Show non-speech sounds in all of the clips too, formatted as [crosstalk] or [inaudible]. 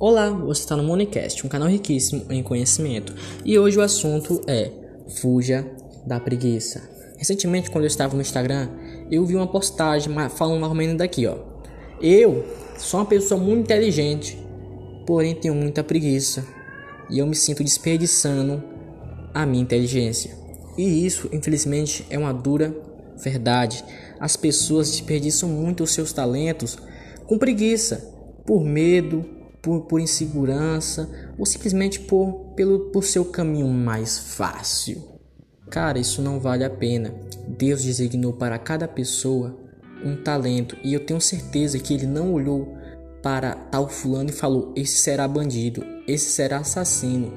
Olá, você está no Monicast, um canal riquíssimo em conhecimento. E hoje o assunto é Fuja da preguiça. Recentemente, quando eu estava no Instagram, eu vi uma postagem falando mais ou menos daqui, ó. Eu sou uma pessoa muito inteligente, porém tenho muita preguiça. E eu me sinto desperdiçando a minha inteligência. E isso, infelizmente, é uma dura verdade. As pessoas desperdiçam muito os seus talentos com preguiça, por medo, por, por insegurança ou simplesmente por, pelo, por seu caminho mais fácil. Cara, isso não vale a pena. Deus designou para cada pessoa um talento e eu tenho certeza que ele não olhou para tal fulano e falou: esse será bandido, esse será assassino.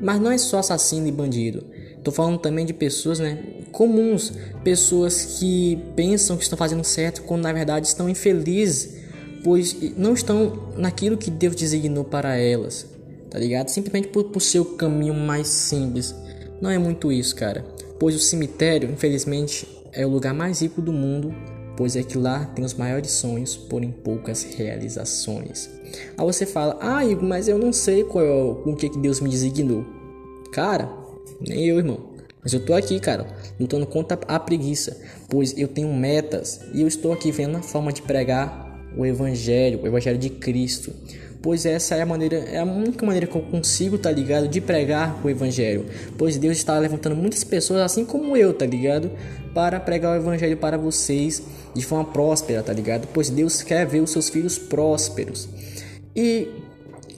Mas não é só assassino e bandido. Tô falando também de pessoas, né, comuns, pessoas que pensam que estão fazendo certo quando na verdade estão infelizes, pois não estão naquilo que Deus designou para elas, tá ligado? Simplesmente por, por seu caminho mais simples. Não é muito isso, cara. Pois o cemitério, infelizmente, é o lugar mais rico do mundo, pois é que lá tem os maiores sonhos, porém poucas realizações. Aí você fala, ah, Igor, mas eu não sei qual é o que, que Deus me designou. Cara, nem eu, irmão. Mas eu tô aqui, cara, lutando contra a preguiça, pois eu tenho metas e eu estou aqui vendo a forma de pregar o evangelho, o evangelho de Cristo. Pois essa é a maneira, é a única maneira que eu consigo, tá ligado, de pregar o evangelho. Pois Deus está levantando muitas pessoas assim como eu, tá ligado, para pregar o evangelho para vocês de forma próspera, tá ligado? Pois Deus quer ver os seus filhos prósperos. E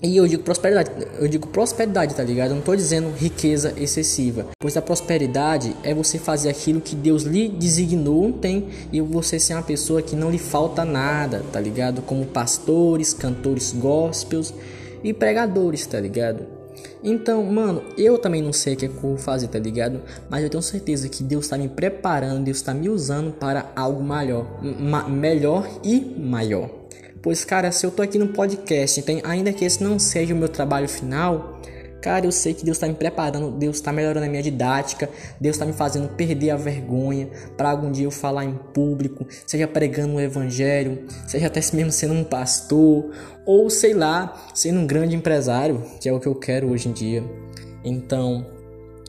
e eu digo prosperidade, eu digo prosperidade, tá ligado? Eu não tô dizendo riqueza excessiva, pois a prosperidade é você fazer aquilo que Deus lhe designou tem e você ser uma pessoa que não lhe falta nada, tá ligado? Como pastores, cantores gospels e pregadores, tá ligado? Então, mano, eu também não sei o que, é eu vou fazer, tá ligado? Mas eu tenho certeza que Deus está me preparando, Deus está me usando para algo maior, melhor e maior. Pois, cara, se eu tô aqui no podcast, então, ainda que esse não seja o meu trabalho final, cara, eu sei que Deus está me preparando, Deus está melhorando a minha didática, Deus está me fazendo perder a vergonha para algum dia eu falar em público, seja pregando o evangelho, seja até mesmo sendo um pastor, ou sei lá, sendo um grande empresário, que é o que eu quero hoje em dia. Então,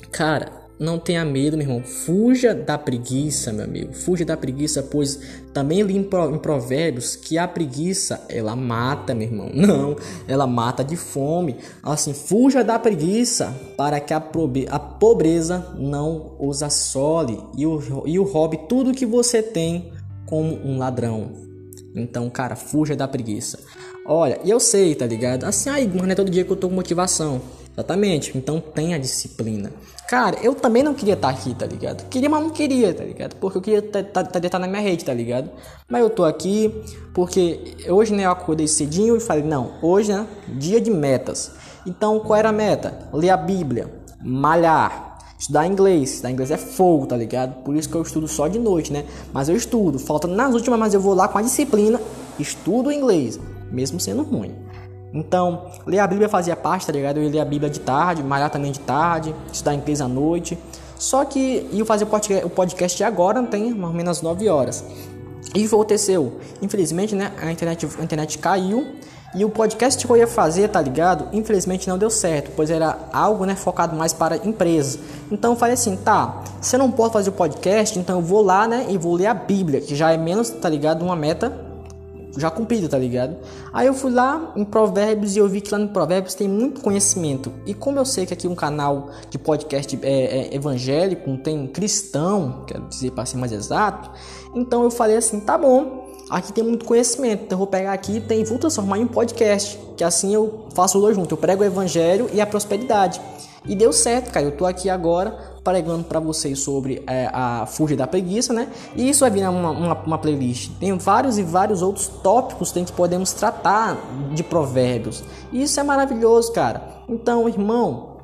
cara, não tenha medo, meu irmão. Fuja da preguiça, meu amigo. Fuja da preguiça, pois também li em Provérbios que a preguiça, ela mata, meu irmão. [laughs] Não, ela mata de fome. Assim, fuja da preguiça para que a, pobreza não os assole e o, e o roube tudo que você tem como um ladrão. Então, cara, fuja da preguiça. Olha, eu sei, tá ligado? Assim, aí, mas não é todo dia que eu tô com motivação. Exatamente. Então tenha disciplina. Cara, eu também não queria estar tá aqui, tá ligado? Queria, mas não queria, tá ligado? Porque eu queria estar tá, tá, tá na minha rede, tá ligado? Mas eu tô aqui porque hoje, né, eu acordei cedinho e falei, não, hoje, né, dia de metas. Então, qual era a meta? Ler a Bíblia, malhar, estudar inglês. Estudar inglês é fogo, tá ligado? Por isso que eu estudo só de noite, né? Mas eu estudo, falta nas últimas, mas eu vou lá com a disciplina, estudo inglês, mesmo sendo ruim. Então, ler a Bíblia fazia parte, tá ligado? Eu ia ler a Bíblia de tarde, malhar também de tarde, estudar inglês à noite. Só que eu fazer o podcast agora, não tem mais ou menos 9 horas. E aconteceu? Infelizmente, né, a internet, a internet caiu e o podcast que eu ia fazer, tá ligado? Infelizmente não deu certo, pois era algo, né, focado mais para empresas. Então eu falei assim, tá, se eu não posso fazer o podcast, então eu vou lá, né, e vou ler a Bíblia, que já é menos, tá ligado, uma meta já cumprido, tá ligado? Aí eu fui lá em Provérbios e eu vi que lá no Provérbios tem muito conhecimento. E como eu sei que aqui é um canal de podcast é, é evangélico, tem cristão, quero dizer para ser mais exato, então eu falei assim, tá bom, aqui tem muito conhecimento, então eu vou pegar aqui e vou transformar em um podcast, que assim eu faço os dois juntos, eu prego o evangelho e a prosperidade. E deu certo, cara. Eu tô aqui agora pregando para vocês sobre é, a fuga da preguiça, né? E isso vai vir uma, uma, uma, playlist. Tem vários e vários outros tópicos que podemos tratar de provérbios. E isso é maravilhoso, cara. Então, irmão,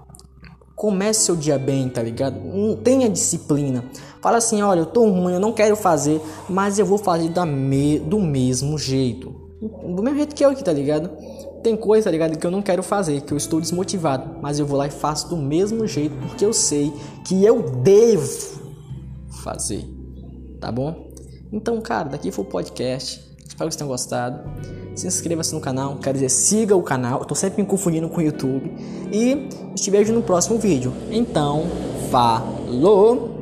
comece seu dia bem, tá ligado? Tenha disciplina. Fala assim, olha, eu tô ruim, eu não quero fazer, mas eu vou fazer da me do mesmo jeito. Do mesmo jeito que eu aqui, tá ligado? Tem coisa, tá ligado, que eu não quero fazer, que eu estou desmotivado, mas eu vou lá e faço do mesmo jeito porque eu sei que eu devo fazer. Tá bom? Então, cara, daqui foi o podcast. Espero que vocês tenham gostado. se inscreva-se no canal, quero dizer, siga o canal, eu tô sempre me confundindo com o YouTube. E te vejo no próximo vídeo. Então, falou!